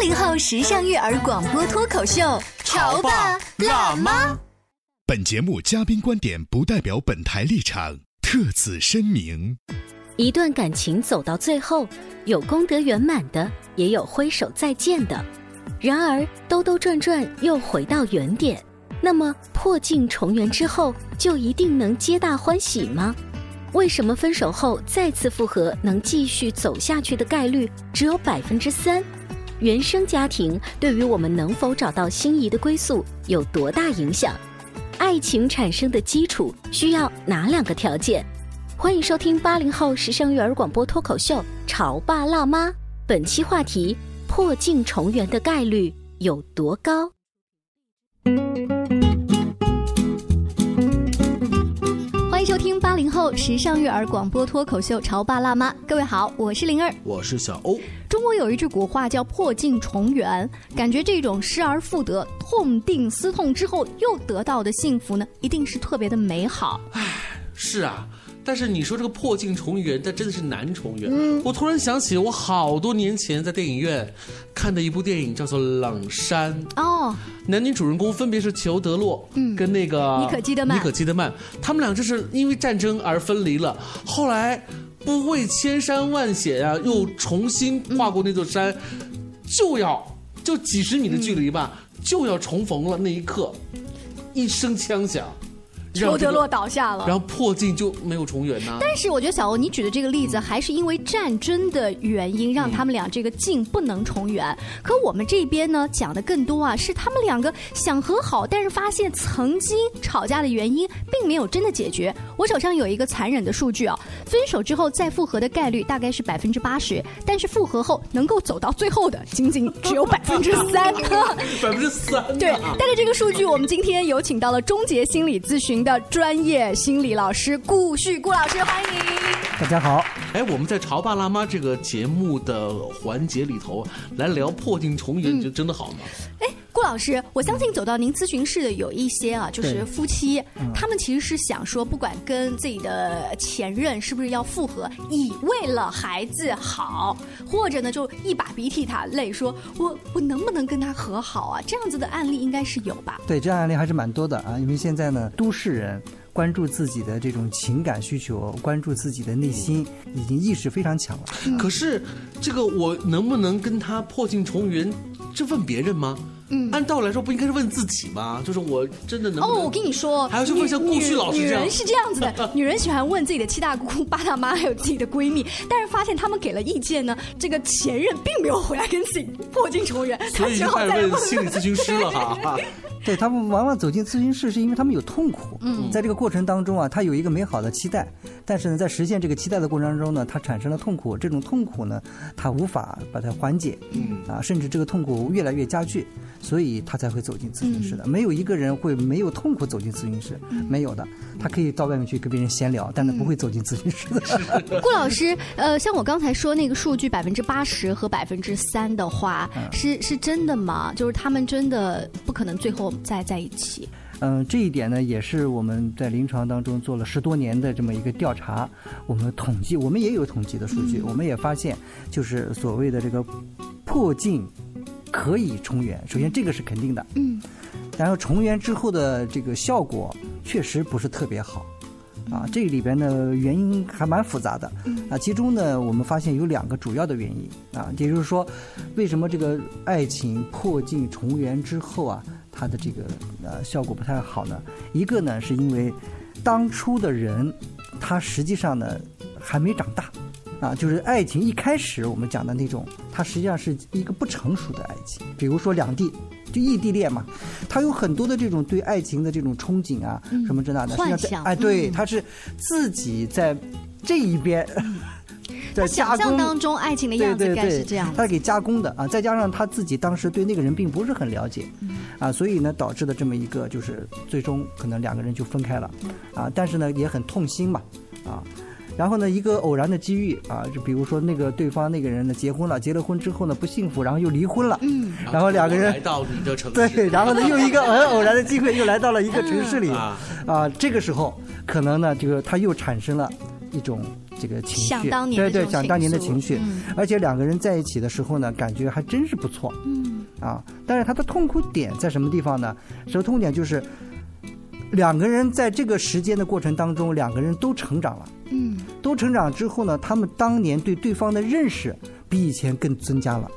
八零后时尚育儿广播脱口秀，潮爸辣妈。本节目嘉宾观点不代表本台立场，特此声明。一段感情走到最后，有功德圆满的，也有挥手再见的。然而兜兜转转又回到原点，那么破镜重圆之后，就一定能皆大欢喜吗？为什么分手后再次复合能继续走下去的概率只有百分之三？原生家庭对于我们能否找到心仪的归宿有多大影响？爱情产生的基础需要哪两个条件？欢迎收听八零后时尚育儿广播脱口秀《潮爸辣妈》，本期话题：破镜重圆的概率有多高？零后时尚育儿广播脱口秀《潮爸辣妈》，各位好，我是灵儿，我是小欧。中国有一句古话叫“破镜重圆”，感觉这种失而复得、痛定思痛之后又得到的幸福呢，一定是特别的美好。唉，是啊。但是你说这个破镜重圆，但真的是难重圆。嗯，我突然想起我好多年前在电影院看的一部电影，叫做《冷山》。哦，男女主人公分别是裘德洛，嗯，跟那个你可基德曼。妮可基德曼，他们俩就是因为战争而分离了。后来不畏千山万险啊，又重新跨过那座山，就要就几十米的距离吧，就要重逢了。那一刻，一声枪响。裘德洛倒下了，然后破镜就没有重圆呐。但是我觉得小欧，你举的这个例子还是因为战争的原因，让他们俩这个镜不能重圆。可我们这边呢，讲的更多啊，是他们两个想和好，但是发现曾经吵架的原因并没有真的解决。我手上有一个残忍的数据啊，分手之后再复合的概率大概是百分之八十，但是复合后能够走到最后的仅仅只有百分之三。百分之三。对，带着这个数据，我们今天有请到了终结心理咨询。的专业心理老师顾旭顾老师，欢迎您。大家好，哎，我们在《潮爸辣妈》这个节目的环节里头来聊破镜重圆，你觉得真的好吗？哎，顾老师，我相信走到您咨询室的有一些啊，就是夫妻，他们其实是想说，不管跟自己的前任是不是要复合，以为了孩子好，或者呢，就一把鼻涕一把泪，说我我能不能跟他和好啊？这样子的案例应该是有吧？对，这样案例还是蛮多的啊，因为现在呢，都市人。关注自己的这种情感需求，关注自己的内心，已经意识非常强了。可是，这个我能不能跟他破镜重圆，这问别人吗？嗯，按道理来说不应该是问自己吗？就是我真的能哦，我跟你说，还要去问像顾旭老师这样，女人是这样子的，女人喜欢问自己的七大姑八大妈，还有自己的闺蜜，但是发现他们给了意见呢，这个前任并没有回来跟自己破镜重圆，所以开始问心理咨询师了哈。对他们往往走进咨询室，是因为他们有痛苦。嗯，在这个过程当中啊，他有一个美好的期待，但是呢，在实现这个期待的过程当中呢，他产生了痛苦。这种痛苦呢，他无法把它缓解。嗯，啊，甚至这个痛苦越来越加剧。所以他才会走进咨询室的，没有一个人会没有痛苦走进咨询室，没有的。他可以到外面去跟别人闲聊，但他不会走进咨询室的。顾老师，呃，像我刚才说那个数据，百分之八十和百分之三的话，是是真的吗？就是他们真的不可能最后再在一起？嗯，这一点呢，也是我们在临床当中做了十多年的这么一个调查，我们统计，我们也有统计的数据，我们也发现，就是所谓的这个破镜。可以重圆，首先这个是肯定的，嗯，然后重圆之后的这个效果确实不是特别好，啊，这里边的原因还蛮复杂的，啊，其中呢我们发现有两个主要的原因，啊，也就是说，为什么这个爱情破镜重圆之后啊，它的这个呃效果不太好呢？一个呢是因为当初的人。他实际上呢还没长大。啊，就是爱情一开始我们讲的那种，它实际上是一个不成熟的爱情。比如说两地就异地恋嘛，他有很多的这种对爱情的这种憧憬啊，什么这那的。幻想哎，对，他是自己在这一边。在加想象当中爱情的样子该对对对是这样他给加工的啊，再加上他自己当时对那个人并不是很了解，嗯啊，所以呢导致的这么一个就是最终可能两个人就分开了，啊，但是呢也很痛心嘛，啊。然后呢，一个偶然的机遇啊，就比如说那个对方那个人呢结婚了，结了婚之后呢不幸福，然后又离婚了，嗯，然后两个人来到你的城 市，对，然后呢又一个很偶然的机会又来到了一个城市里，啊啊，这个时候可能呢，这个他又产生了一种这个情绪，想当年的对对，想当年的情绪，嗯而且两个人在一起的时候呢，感觉还真是不错，嗯啊，但是他的痛苦点在什么地方呢？什么痛点就是两个人在这个时间的过程当中，两个人都成长了。嗯都成长之后呢，他们当年对对方的认识比以前更增加了，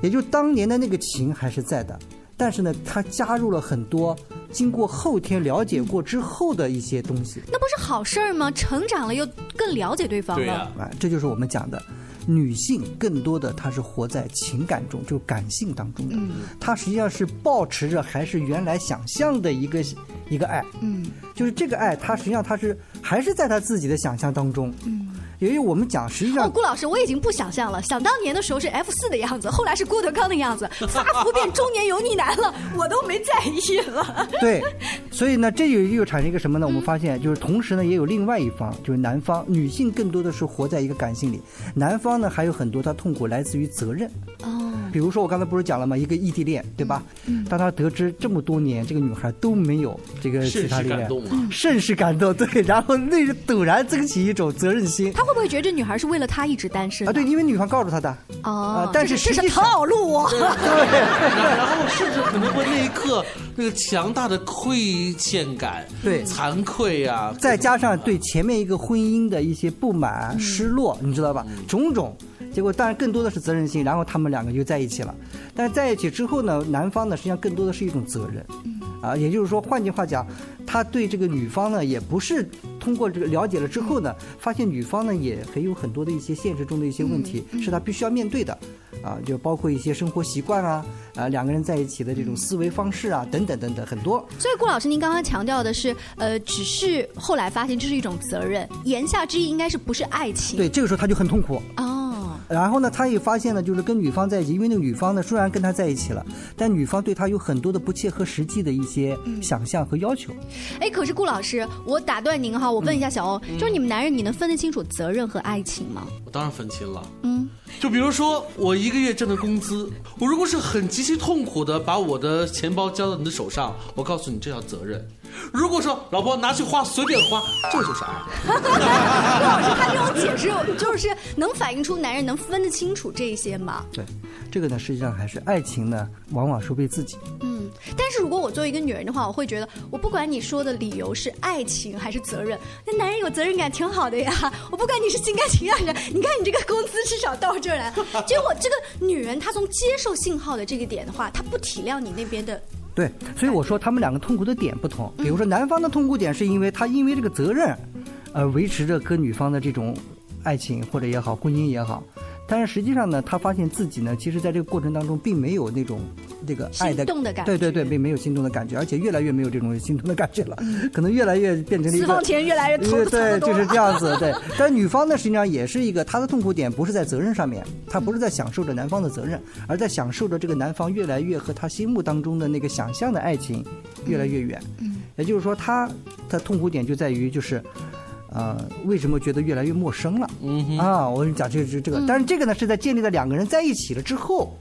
也就当年的那个情还是在的，但是呢，他加入了很多经过后天了解过之后的一些东西，那不是好事儿吗？成长了又更了解对方了。对呀、啊，这就是我们讲的。女性更多的她是活在情感中，就感性当中的，她实际上是保持着还是原来想象的一个一个爱，嗯。就是这个爱，她实际上她是还是在她自己的想象当中，嗯。因为我们讲实际哦，上顾老师，我已经不想象了。想当年的时候是 F 四的样子，后来是郭德纲的样子，发福变中年油腻男了，我都没在意了。对，所以呢，这又又产生一个什么呢？我们发现，就是同时呢，也有另外一方，就是男方，女性更多的是活在一个感性里，男方呢还有很多他痛苦来自于责任。哦，比如说我刚才不是讲了吗？一个异地恋，对吧？嗯当他得知这么多年这个女孩都没有这个其甚是他恋爱，感动啊！甚是感动。对，然后那是陡然增起一种责任心他会不会觉得这女孩是为了他一直单身啊。对，因为女方告诉他的，哦啊，但是这这是套路哦。然然后甚至可能会那一刻那个强大的亏欠感，对惭愧啊，再加上对前面一个婚姻的一些不嗯满、失落，你知道吧？种种，结果当然更多的是责任心，然后他们两个就在一起了。但是在一起之后呢，男方呢实际上更多的是一种责任，嗯啊，也就是说，换句话讲，他对这个女方呢，也不是通过这个了解了之后呢，发现女方呢也很有很多的一些现实中的一些问题，嗯是他必须要面对的，啊，就包括一些生活习惯啊，啊，两个人在一起的这种思维方式啊，等等等等，很多。所以顾老师，您刚刚强调的是，呃，只是后来发现这是一种责任，言下之意应该是不是爱情？对，这个时候他就很痛苦。哦，然后呢，他也发现了，就是跟女方在一起，因为那个女方呢，虽然跟他在一起了，但女方对他有很多的不切合实际的一些想象和要求。哎，可是顾老师，我打断您哈，我问一下小欧，就是你们男人，你能分得清楚责任和爱情吗？我当然分清了。嗯，就比如说，我一个月挣的工资，我如果是很极其痛苦的把我的钱包交到你的手上，我告诉你这叫责任。如果说老婆拿去花随便花，这就是爱。顾 老师他这种解释，就是能反映出男人能分得清楚这些吗？对，这个呢，实际上还是爱情呢，往往是为自己。嗯，但是如果我作为一个女人的话，我会觉得，我不管你说的理由是爱情还是责任，那男人有责任感挺好的呀。我不管你是心甘情愿的，你看你这个工资至少到这儿来，结果这个女人她从接受信号的这个点的话，她不体谅你那边的，对，所以我说他们两个痛苦的点不同。比如说，男方的痛苦点是因为他因为这个责任，而，维持着跟女方的这种爱情或者也好，婚姻也好。但是实际上呢，他发现自己呢，其实在这个过程当中并没有那种这个爱的心动的感觉对对对，并没有心动的感觉，而且越来越没有这种心动的感觉了，可能越来越变成了一个私房钱越来越投 对就是这样子。对，但是女方呢，实际上也是一个她的痛苦点，不是在责任上面，她不是在享受着男方的责任，而在享受着这个男方越来越和她心目当中的那个想象的爱情越来越远。嗯，也就是说，她的痛苦点就在于就是。呃，为什么觉得越来越陌生了？嗯哼，啊，我跟你讲这个这这个，但是这个呢是在建立了两个人在一起了之后，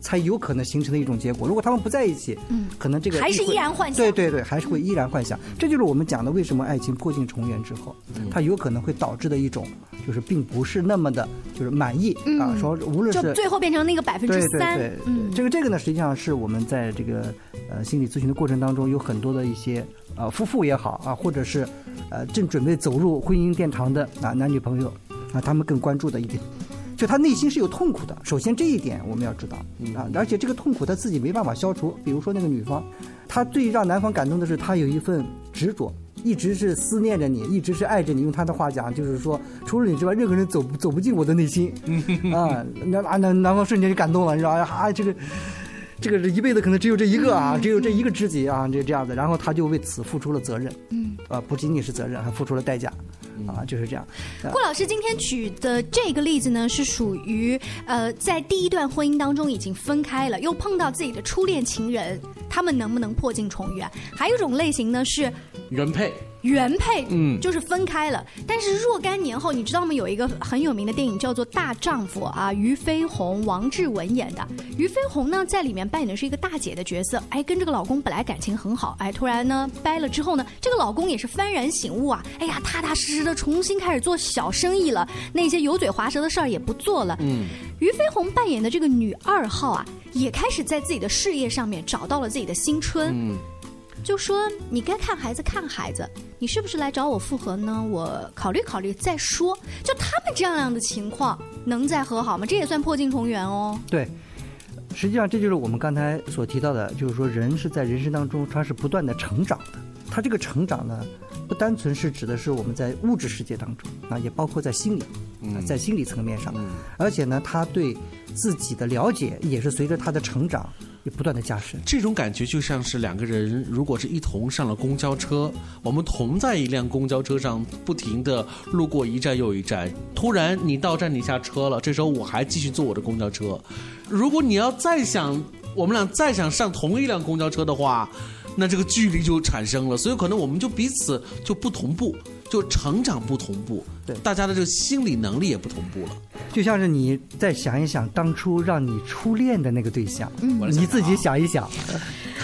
才有可能形成的一种结果。如果他们不在一起，嗯可能这个还是会依然幻想对对对，还是会依然幻想。这就是我们讲的为什么爱情破镜重圆之后，嗯它有可能会导致的一种，就是并不是那么的，就是满意啊。嗯说无论就是最后变成那个百分之对对三对，，嗯，这个这个呢，实际上是我们在这个呃心理咨询的过程当中，有很多的一些呃夫妇也好啊，或者是呃正准备走入婚姻殿堂的啊男女朋友啊，他们更关注的一点。就他内心是有痛苦的，首先这一点我们要知道啊，而且这个痛苦他自己没办法消除。比如说那个女方，她最让男方感动的是她有一份执着，一直是思念着你，一直是爱着你。用他的话讲，就是说，除了你之外，任何人走不走不进我的内心。啊，那啊那男方瞬间就感动了，你知道啊，这个。这个是一辈子可能只有这一个啊，只有这一个知己啊，这这样子。然后他就为此付出了责任，嗯，啊，不仅仅是责任，还付出了代价，啊，就是这样。顾老师今天举的这个例子呢，是属于呃，在第一段婚姻当中已经分开了，又碰到自己的初恋情人，他们能不能破镜重圆？还有一种类型呢是原配。原配，嗯，就是分开了。但是若干年后，你知道吗？有一个很有名的电影叫做《大丈夫》啊，俞飞鸿、王志文演的。俞飞鸿呢，在里面扮演的是一个大姐的角色。哎，跟这个老公本来感情很好，哎，突然呢掰了之后呢，这个老公也是幡然醒悟啊，哎呀，踏踏实实的重新开始做小生意了，那些油嘴滑舌的事儿也不做了。嗯，俞飞鸿扮演的这个女二号啊，也开始在自己的事业上面找到了自己的新春。嗯。就说你该看孩子看孩子，你是不是来找我复合呢？我考虑考虑再说。就他们这样样的情况，能再和好吗？这也算破镜重圆哦。对，实际上这就是我们刚才所提到的，就是说人是在人生当中他是不断的成长的。他这个成长呢，不单纯是指的是我们在物质世界当中啊，也包括在心理，在心理层面上，而且呢，他对自己的了解也是随着他的成长。不断的加深，这种感觉就像是两个人如果是一同上了公交车，我们同在一辆公交车上，不停的路过一站又一站，突然你到站你下车了，这时候我还继续坐我的公交车。如果你要再想我们俩再想上同一辆公交车的话，那这个距离就产生了，所以可能我们就彼此就不同步。就成长不同步，对大家的这个心理能力也不同步了。就像是你再想一想当初让你初恋的那个对象，你自己想一想。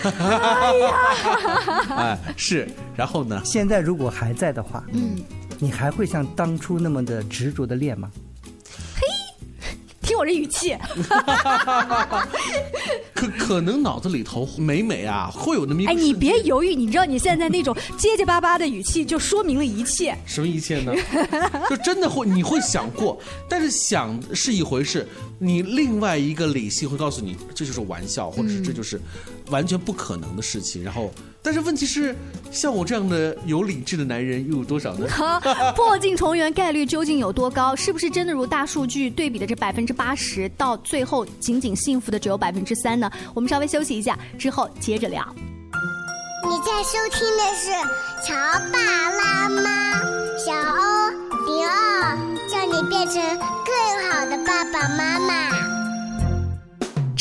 哎呀，哎是，然后呢？现在如果还在的话，嗯，你还会像当初那么的执着的恋吗？听我这语气，可可能脑子里头每每啊会有那么一哎，你别犹豫，你知道你现在那种结结巴巴的语气，就说明了一切。什么一切呢？就真的会，你会想过，但是想是一回事，你另外一个理性会告诉你，这就是玩笑，或者是这就是完全不可能的事情。然后，但是问题是，像我这样的有理智的男人又有多少呢？破镜重圆概率究竟有多高？是不是真的如大数据对比的这百分之八？十到最后仅仅幸福的只有百分之三呢？我们稍微休息一下，之后接着聊。你在收听的是《乔爸拉妈》，小欧零二，叫你变成更好的爸爸妈妈。《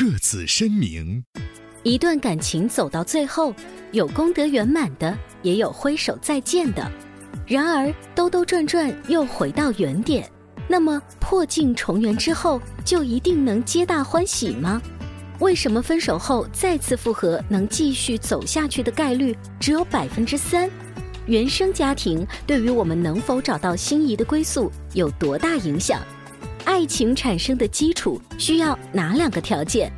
特此声明：一段感情走到最后，有功德圆满的，也有挥手再见的。然而兜兜转转又回到原点，那么破镜重圆之后，就一定能皆大欢喜吗？为什么分手后再次复合能继续走下去的概率只有百分之三？原生家庭对于我们能否找到心仪的归宿有多大影响？爱情产生的基础需要哪两个条件？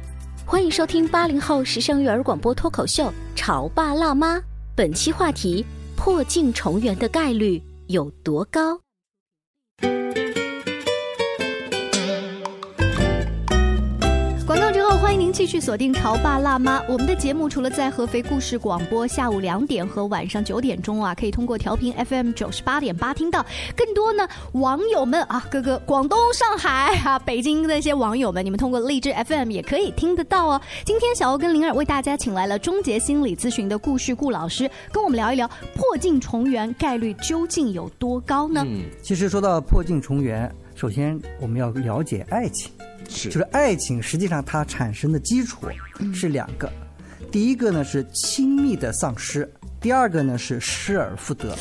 欢迎收听八零后时尚育儿广播脱口秀《潮爸辣妈》，本期话题：破镜重圆的概率有多高？欢迎您继续锁定潮爸辣妈，我们的节目除了在合肥故事广播下午两点和晚上九点钟啊，可以通过调频 FM 九十八点八听到。更多呢，网友们啊，各个广东、上海啊、北京那些网友们，你们通过荔枝 FM 也可以听得到哦。今天小欧跟灵儿为大家请来了终结心理咨询的顾旭顾老师，跟我们聊一聊破镜重圆概率究竟有多高呢？嗯其实说到破镜重圆。首先我们要了解爱情，是。就是爱情实际上它产生的基础是两个，第一个呢是亲密的丧失，第二个呢是失而复得。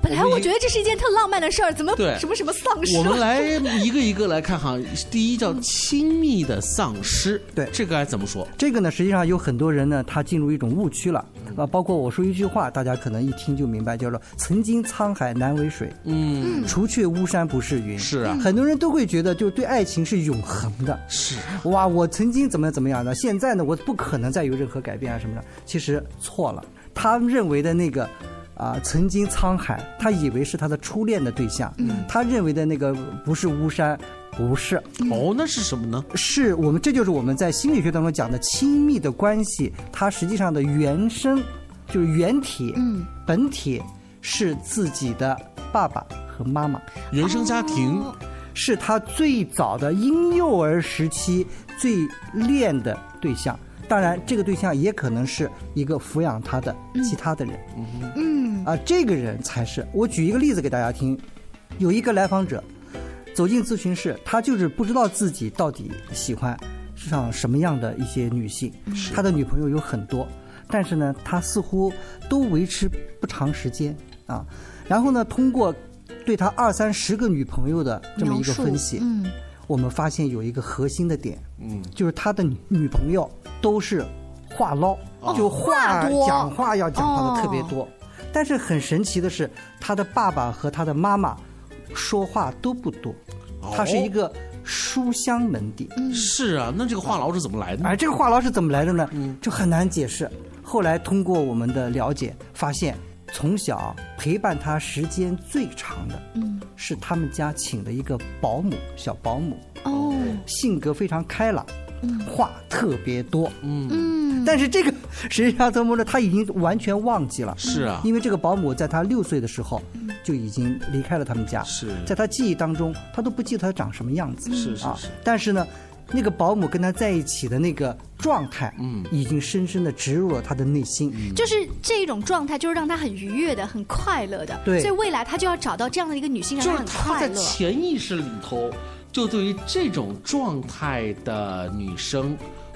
本来我觉得这是一件特浪漫的事儿，怎么对什么什么丧尸？我们来 一个一个来看哈。第一叫亲密的丧尸，对这个该怎么说？这个呢，实际上有很多人呢，他进入一种误区了啊。包括我说一句话，大家可能一听就明白，叫做“曾经沧海难为水，嗯，除却巫山不是云”。是啊，很多人都会觉得，就对爱情是永恒的。是哇，我曾经怎么怎么样的，现在呢，我不可能再有任何改变啊什么的。其实错了，他认为的那个。啊，曾经沧海，他以为是他的初恋的对象，嗯他认为的那个不是巫山，不是。哦，那是什么呢？是我们，这就是我们在心理学当中讲的亲密的关系，它实际上的原生就是原体，嗯，本体是自己的爸爸和妈妈，原生家庭哦是他最早的婴幼儿时期最恋的对象。当然，这个对象也可能是一个抚养他的其他的人。嗯啊，这个人才是。我举一个例子给大家听，有一个来访者走进咨询室，他就是不知道自己到底喜欢上什么样的一些女性，他的女朋友有很多，但是呢，他似乎都维持不长时间啊。然后呢，通过对他二三十个女朋友的这么一个分析，嗯，我们发现有一个核心的点，嗯，就是他的女女朋友都是话唠，哦就话话多讲话要讲话的特别多。但是很神奇的是，他的爸爸和他的妈妈说话都不多，他是一个书香门第。是啊，那这个话痨是怎么来的呢？而这个话痨是怎么来的呢？就很难解释。后来通过我们的了解，发现从小陪伴他时间最长的，嗯，是他们家请的一个保姆，小保姆，哦，性格非常开朗，话特别多，嗯，嗯，但是这个实际上怎么呢？他已经完全忘记了，是啊，因为这个保姆在他六岁的时候就已经离开了他们家，是在他记忆当中，他都不记得他长什么样子，啊是是是，但是呢。那个保姆跟他在一起的那个状态，嗯，已经深深的植入了他的内心。就是这一种状态，就是让他很愉悦的、很快乐的。对所以未来他就要找到这样的一个女性，让就是他很他在快乐。潜意识里头，就对于这种状态的女生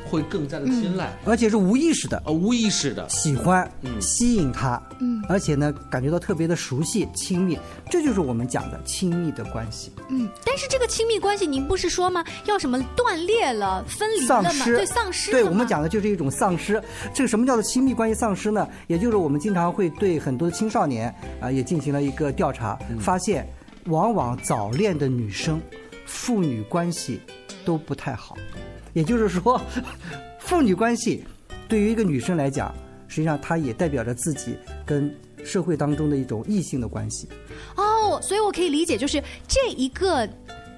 会更加的青睐，而且是无意识的，呃，无意识的喜欢、嗯吸引他，嗯而且呢，感觉到特别的熟悉、亲密，这就是我们讲的亲密的关系。嗯，但是这个亲密关系，您不是说吗？要什么断裂了、分离了嘛？丧失，对，丧失了对我们讲的就是一种丧失。这个什么叫做亲密关系丧失呢？也就是我们经常会对很多青少年啊、也进行了一个调查，嗯发现往往早恋的女生，父女关系都不太好。也就是说，父女关系对于一个女生来讲，实际上它也代表着自己跟社会当中的一种异性的关系。哦，所以我可以理解，就是这一个。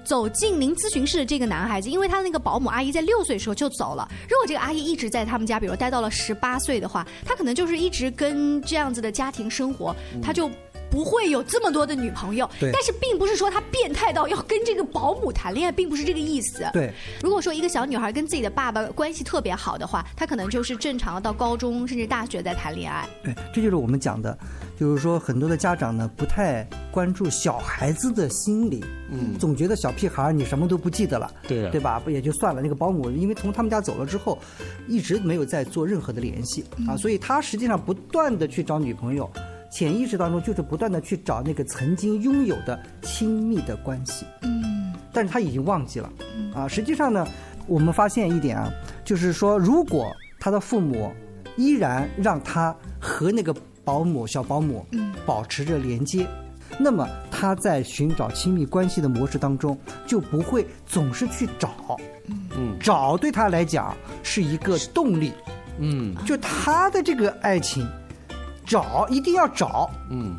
走进您咨询室的这个男孩子，因为他的那个保姆阿姨在六岁时候就走了。如果这个阿姨一直在他们家，比如待到了十八岁的话，他可能就是一直跟这样子的家庭生活，他就不会有这么多的女朋友。对但是并不是说他变态到要跟这个保姆谈恋爱，并不是这个意思。对，如果说一个小女孩跟自己的爸爸关系特别好的话，她可能就是正常到高中甚至大学在谈恋爱。对，这就是我们讲的，就是说很多的家长呢不太关注小孩子的心理，嗯总觉得小屁孩儿你什么都不记得了，对啊对吧？不也就算了。那个保姆因为从他们家走了之后，一直没有再做任何的联系啊，所以他实际上不断的去找女朋友，潜意识当中就是不断的去找那个曾经拥有的亲密的关系，嗯，但是他已经忘记了。啊。实际上呢，我们发现一点啊，就是说如果他的父母依然让他和那个保姆小保姆嗯。保持着连接。那么他在寻找亲密关系的模式当中，就不会总是去找，嗯。找对他来讲是一个动力，嗯。就他的这个爱情，找一定要找。嗯，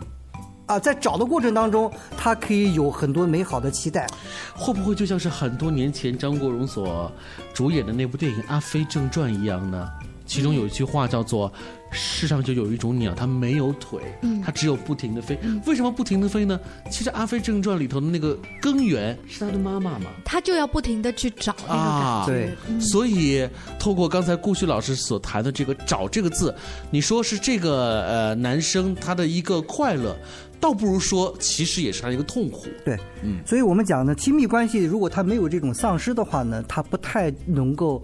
啊，在找的过程当中，他可以有很多美好的期待，会不会就像是很多年前张国荣所主演的那部电影《阿飞正传》一样呢？其中有一句话叫做“世上就有一种鸟，它没有腿，嗯它只有不停的飞。为什么不停的飞呢？其实《阿飞正传》里头的那个根源是他的妈妈嘛。他就要不停的去找那个啊感觉。嗯所以，透过刚才顾旭老师所谈的这个“找”这个字，你说是这个呃男生他的一个快乐，倒不如说其实也是他一个痛苦。对，嗯，所以我们讲呢，亲密关系如果他没有这种丧失的话呢，他不太能够。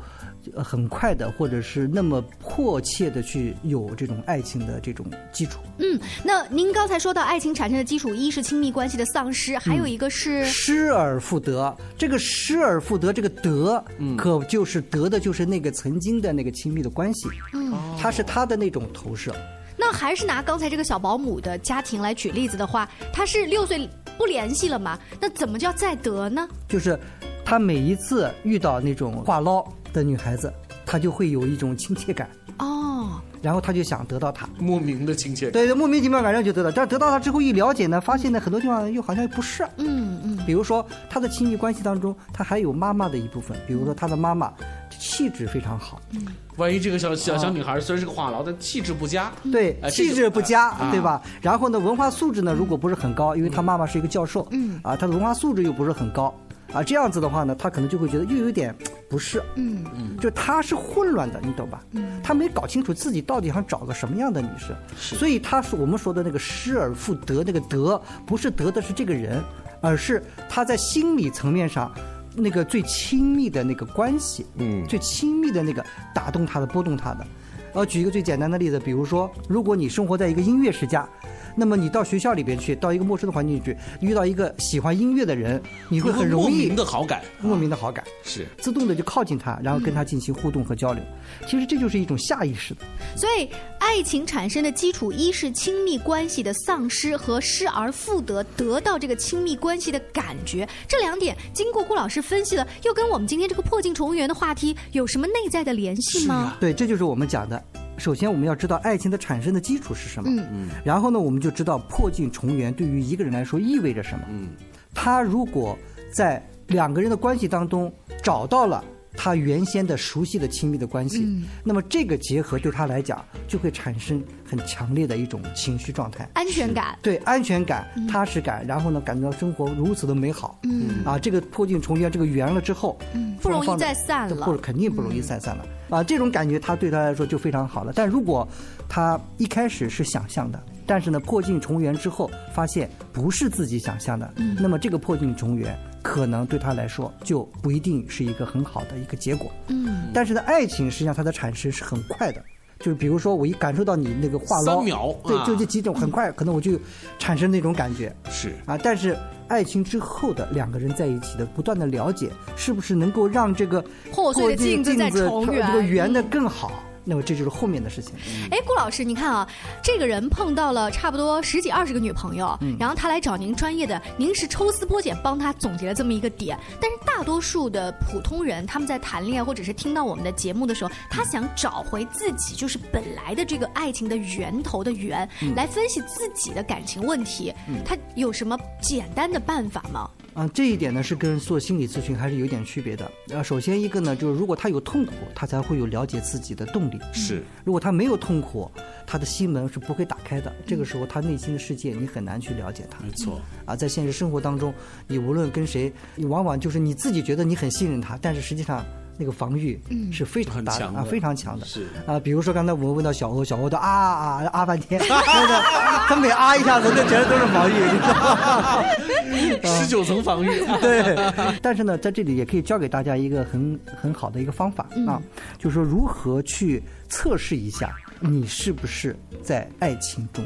呃很快的，或者是那么迫切的去有这种爱情的这种基础。嗯，那您刚才说到爱情产生的基础，一是亲密关系的丧失，还有一个是失而复得。这个失而复得，这个得，可就是得的就是那个曾经的那个亲密的关系。嗯，他是他的那种投射。那还是拿刚才这个小保姆的家庭来举例子的话，他是六岁不联系了嘛？那怎么叫再得呢？就是他每一次遇到那种话唠的女孩子，她就会有一种亲切感。哦，然后他就想得到她，莫名的亲切感。对对，莫名其妙感觉就得到，但得到她之后一了解呢，发现呢很多地方又好像不是。嗯嗯。比如说他的亲密关系当中，他还有妈妈的一部分，比如说他的妈妈气质非常好。嗯。万一这个小小小女孩虽然是个话痨，但气质不佳。对，哎气质不佳，啊对吧？然后呢，文化素质呢，如果不是很高，因为她妈妈是一个教授，嗯啊，她的文化素质又不是很高，啊，这样子的话呢，他可能就会觉得又有点不是，嗯嗯，就他是混乱的，你懂吧？嗯，他没搞清楚自己到底想找个什么样的女生，所以他说我们说的那个失而复得，那个得不是得的是这个人，而是他在心理层面上。那个最亲密的那个关系，嗯最亲密的那个打动他的、拨动他的。呃，举一个最简单的例子，比如说，如果你生活在一个音乐世家，那么你到学校里边去，到一个陌生的环境去，遇到一个喜欢音乐的人，你会很容易莫名的好感，莫名的好感，是自动的就靠近他，然后跟他进行互动和交流。其实这就是一种下意识的。所以，爱情产生的基础一是亲密关系的丧失和失而复得，得到这个亲密关系的感觉。这两点经过顾老师分析了，又跟我们今天这个破镜重圆的话题有什么内在的联系吗？对，这就是我们讲的。首先，我们要知道爱情的产生的基础是什么。嗯嗯然后呢，我们就知道破镜重圆对于一个人来说意味着什么。嗯，他如果在两个人的关系当中找到了他原先的熟悉的亲密的关系，嗯那么这个结合对他来讲就会产生很强烈的一种情绪状态。安全感。对安全感、踏实感，然后呢，感觉到生活如此的美好。嗯啊，这个破镜重圆，这个圆了之后，嗯不容易再散了或者肯定不容易再散了。啊，这种感觉他对他来说就非常好了。但如果他一开始是想象的，但是呢，破镜重圆之后发现不是自己想象的，嗯那么这个破镜重圆可能对他来说就不一定是一个很好的一个结果。嗯但是呢，爱情实际上它的产生是很快的，就是比如说我一感受到你那个话唠，三秒对，啊就这几种，很快可能我就产生那种感觉是啊。但是爱情之后的两个人在一起的不断的了解，是不是能够让这个破碎的镜子再重圆这个圆的更好？那么这就是后面的事情。哎，顾老师，你看啊，这个人碰到了差不多十几二十个女朋友，嗯然后他来找您专业的，您是抽丝剥茧帮他总结了这么一个点。但是大多数的普通人，他们在谈恋爱或者是听到我们的节目的时候，他想找回自己就是本来的这个爱情的源头的源，嗯来分析自己的感情问题。他有什么简单的办法吗？啊，这一点呢是跟做心理咨询还是有点区别的。呃，首先一个呢，就是如果他有痛苦，他才会有了解自己的动力。是，如果他没有痛苦，他的心门是不会打开的。这个时候，他内心的世界你很难去了解他。没错。啊，在现实生活当中，你无论跟谁，你往往就是你自己觉得你很信任他，但是实际上。那个防御是非常大的啊，非常强的。是啊，比如说刚才我们问到小欧，小欧的啊啊啊半天，那个他每啊一下子，那全都是防御，你知道吗？十九层防御。对，但是呢，在这里也可以教给大家一个很很好的一个方法啊，就是说如何去测试一下你是不是在爱情中。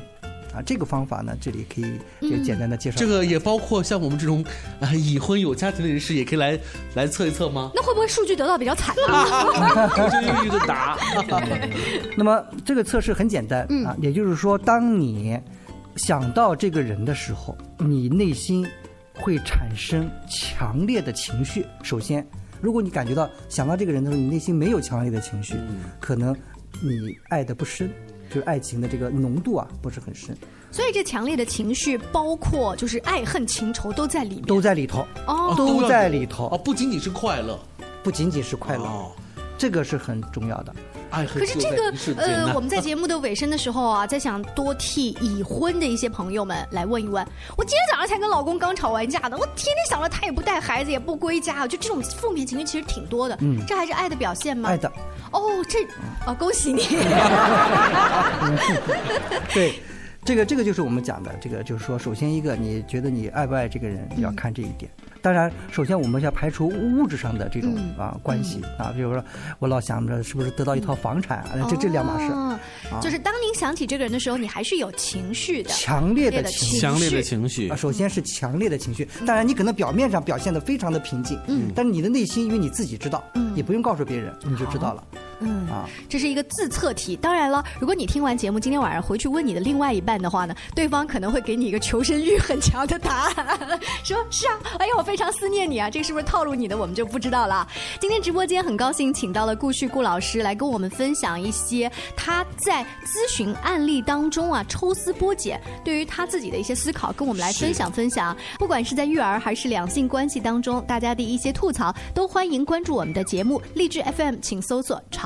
啊，这个方法呢，这里可以也简单的介绍、嗯。这个也包括像我们这种啊已婚有家庭的人士，也可以来来测一测吗？那会不会数据得到比较惨啊？就一个答。那么这个测试很简单、嗯、啊，也就是说，当你想到这个人的时候，你内心会产生强烈的情绪。首先，如果你感觉到想到这个人的时候，你内心没有强烈的情绪，嗯、可能你爱的不深。就是爱情的这个浓度啊，不是很深，所以这强烈的情绪包括就是爱恨情仇都在里面，都在里头哦，都在里头哦，不仅仅是快乐，不仅仅是快乐，哦、这个是很重要的。爱可是这个呃，我们在节目的尾声的时候啊，在想多替已婚的一些朋友们来问一问。我今天早上才跟老公刚吵完架的，我天天想着他也不带孩子，也不归家，就这种负面情绪其实挺多的。嗯，这还是爱的表现吗？爱的。哦，这啊，恭喜你。对，这个这个就是我们讲的，这个就是说，首先一个，你觉得你爱不爱这个人，要看这一点。当然，首先我们要排除物质上的这种嗯啊关系啊，比如说我老想着是不是得到一套房产，啊这这两码事。哦啊就是当您想起这个人的时候，你还是有情绪的，强烈的情绪，强烈的情绪啊，首先是强烈的情绪。当然，你可能表面上表现的非常的平静，嗯，但是你的内心，因为你自己知道，嗯，也不用告诉别人，你就知道了。嗯啊，这是一个自测题。当然了，如果你听完节目，今天晚上回去问你的另外一半的话呢，对方可能会给你一个求生欲很强的答案，说是啊，哎呀，我非常思念你啊，这个是不是套路你的，我们就不知道了。今天直播间很高兴请到了顾旭顾老师来跟我们分享一些他在咨询案例当中啊抽丝剥茧，对于他自己的一些思考，跟我们来分享分享。不管是在育儿还是两性关系当中，大家的一些吐槽，都欢迎关注我们的节目励志 FM，请搜索“潮